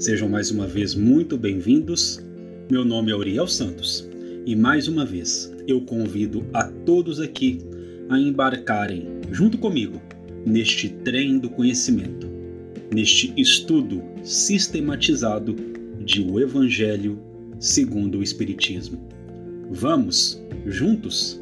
Sejam mais uma vez muito bem-vindos. Meu nome é Uriel Santos e mais uma vez eu convido a todos aqui a embarcarem junto comigo neste trem do conhecimento, neste estudo sistematizado de o Evangelho segundo o Espiritismo. Vamos juntos?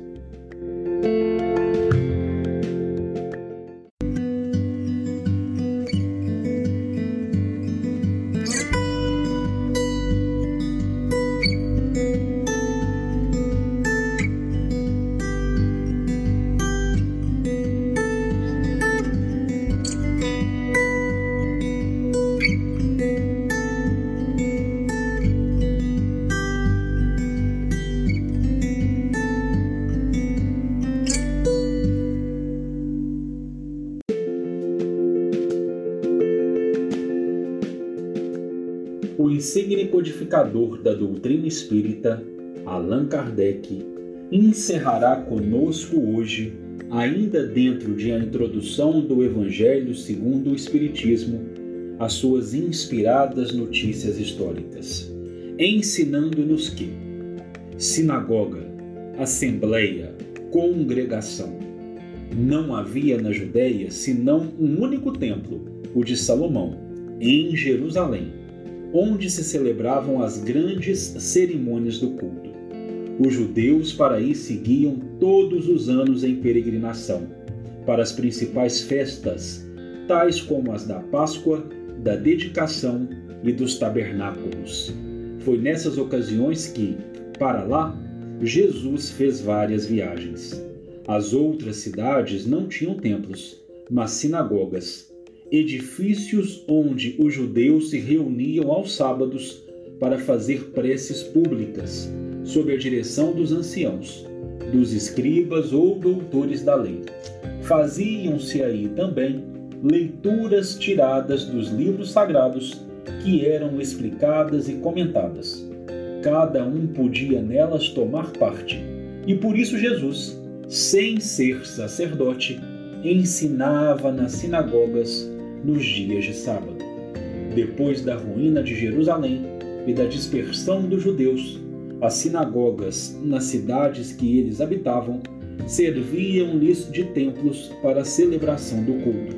Codificador da doutrina espírita, Allan Kardec, encerrará conosco hoje, ainda dentro de a introdução do Evangelho segundo o Espiritismo, as suas inspiradas notícias históricas, ensinando-nos que sinagoga, assembleia, congregação. Não havia na Judéia senão um único templo, o de Salomão, em Jerusalém onde se celebravam as grandes cerimônias do culto. Os judeus para aí seguiam todos os anos em peregrinação para as principais festas, tais como as da Páscoa, da dedicação e dos tabernáculos. Foi nessas ocasiões que, para lá, Jesus fez várias viagens. As outras cidades não tinham templos, mas sinagogas edifícios onde os judeus se reuniam aos sábados para fazer preces públicas, sob a direção dos anciãos, dos escribas ou doutores da lei. Faziam-se aí também leituras tiradas dos livros sagrados que eram explicadas e comentadas. Cada um podia nelas tomar parte, e por isso Jesus, sem ser sacerdote, ensinava nas sinagogas nos dias de sábado. Depois da ruína de Jerusalém e da dispersão dos judeus, as sinagogas nas cidades que eles habitavam serviam-lhes de templos para a celebração do culto.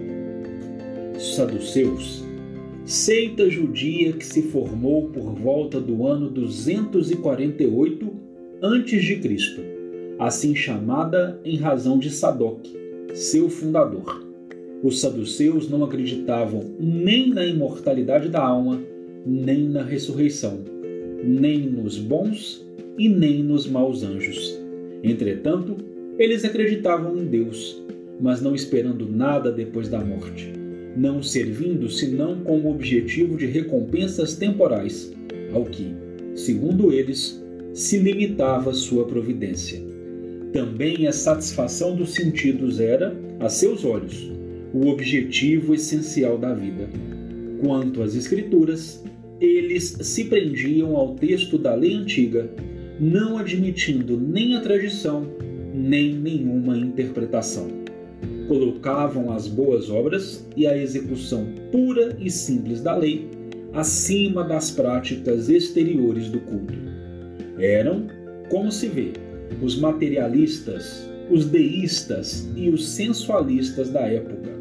Saduceus, seita judia que se formou por volta do ano 248 a.C., assim chamada em razão de Sadoc, seu fundador os saduceus não acreditavam nem na imortalidade da alma, nem na ressurreição, nem nos bons e nem nos maus anjos. Entretanto, eles acreditavam em Deus, mas não esperando nada depois da morte, não servindo senão com o objetivo de recompensas temporais, ao que, segundo eles, se limitava sua providência. Também a satisfação dos sentidos era, a seus olhos, o objetivo essencial da vida. Quanto às Escrituras, eles se prendiam ao texto da lei antiga, não admitindo nem a tradição, nem nenhuma interpretação. Colocavam as boas obras e a execução pura e simples da lei acima das práticas exteriores do culto. Eram, como se vê, os materialistas, os deístas e os sensualistas da época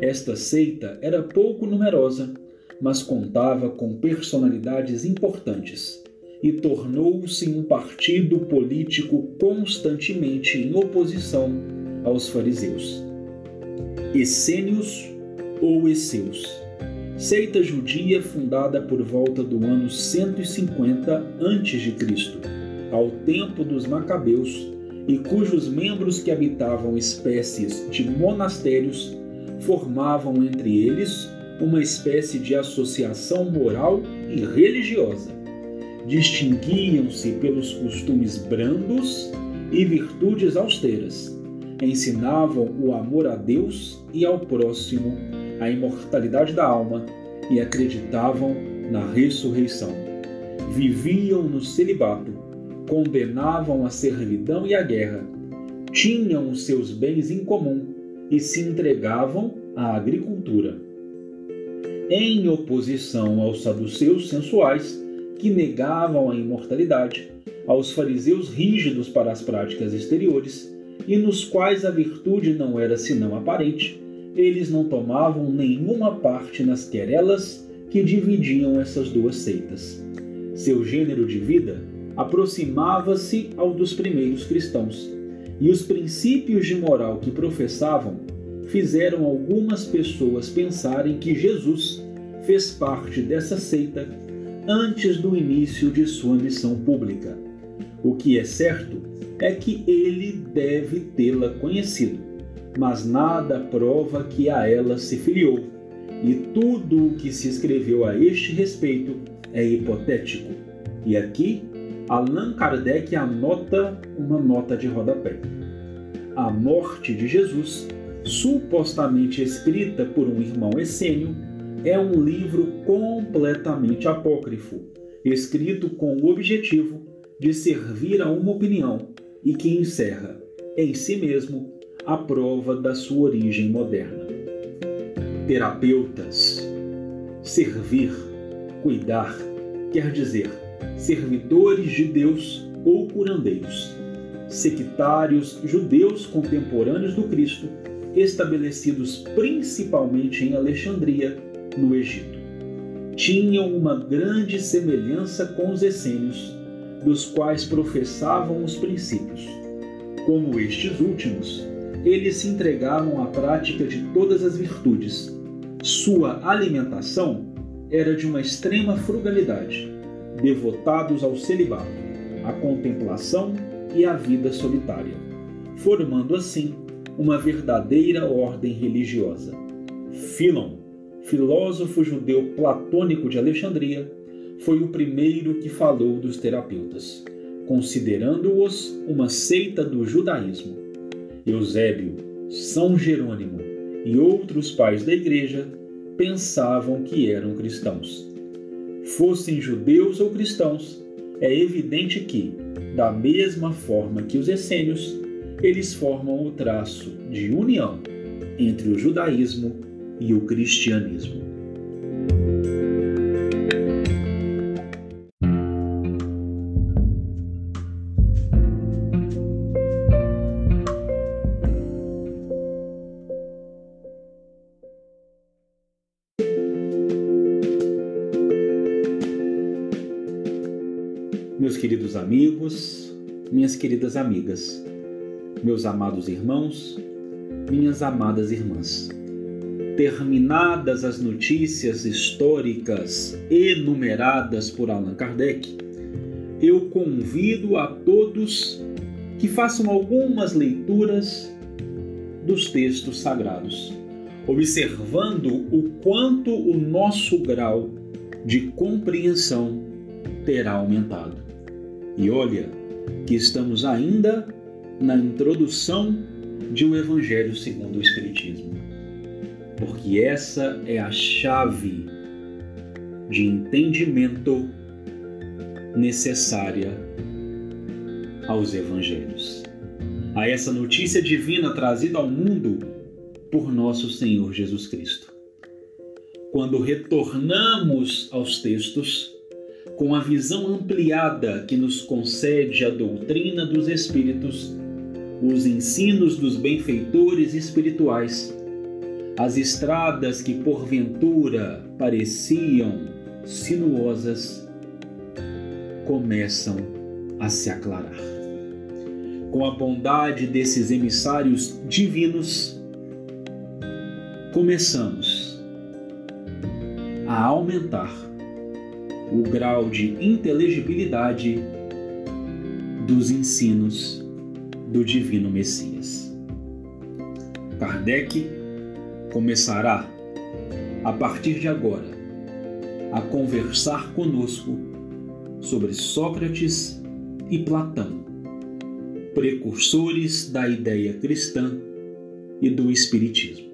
esta seita era pouco numerosa, mas contava com personalidades importantes e tornou-se um partido político constantemente em oposição aos fariseus. Essênios ou Esseus, seita judia fundada por volta do ano 150 a.C., ao tempo dos Macabeus, e cujos membros que habitavam espécies de monastérios formavam entre eles uma espécie de associação moral e religiosa. Distinguiam-se pelos costumes brandos e virtudes austeras. Ensinavam o amor a Deus e ao próximo, a imortalidade da alma e acreditavam na ressurreição. Viviam no celibato, condenavam a servidão e a guerra, tinham os seus bens em comum e se entregavam à agricultura. Em oposição aos saduceus sensuais, que negavam a imortalidade, aos fariseus rígidos para as práticas exteriores e nos quais a virtude não era senão aparente, eles não tomavam nenhuma parte nas querelas que dividiam essas duas seitas. Seu gênero de vida aproximava-se ao dos primeiros cristãos, e os princípios de moral que professavam fizeram algumas pessoas pensarem que Jesus fez parte dessa seita antes do início de sua missão pública. O que é certo é que ele deve tê-la conhecido, mas nada prova que a ela se filiou, e tudo o que se escreveu a este respeito é hipotético. E aqui, Allan Kardec anota uma nota de rodapé. A morte de Jesus, supostamente escrita por um irmão essênio, é um livro completamente apócrifo, escrito com o objetivo de servir a uma opinião e que encerra, em si mesmo, a prova da sua origem moderna. Terapeutas. Servir, cuidar, quer dizer servidores de Deus ou curandeiros. Sectários judeus contemporâneos do Cristo, estabelecidos principalmente em Alexandria, no Egito. Tinham uma grande semelhança com os essênios, dos quais professavam os princípios. Como estes últimos, eles se entregavam à prática de todas as virtudes. Sua alimentação era de uma extrema frugalidade, devotados ao celibato, à contemplação e à vida solitária, formando assim uma verdadeira ordem religiosa. Filon, filósofo judeu platônico de Alexandria, foi o primeiro que falou dos terapeutas, considerando-os uma seita do judaísmo. Eusébio, São Jerônimo e outros pais da igreja pensavam que eram cristãos. Fossem judeus ou cristãos, é evidente que, da mesma forma que os essênios, eles formam o traço de união entre o judaísmo e o cristianismo. Meus queridos amigos, minhas queridas amigas, meus amados irmãos, minhas amadas irmãs. Terminadas as notícias históricas enumeradas por Allan Kardec, eu convido a todos que façam algumas leituras dos textos sagrados, observando o quanto o nosso grau de compreensão terá aumentado. E olha que estamos ainda na introdução de o Evangelho segundo o Espiritismo, porque essa é a chave de entendimento necessária aos Evangelhos, a essa notícia divina trazida ao mundo por nosso Senhor Jesus Cristo. Quando retornamos aos textos, com a visão ampliada que nos concede a doutrina dos Espíritos, os ensinos dos benfeitores espirituais, as estradas que porventura pareciam sinuosas começam a se aclarar. Com a bondade desses emissários divinos, começamos a aumentar o grau de inteligibilidade dos ensinos do Divino Messias. Kardec começará, a partir de agora, a conversar conosco sobre Sócrates e Platão, precursores da ideia cristã e do Espiritismo.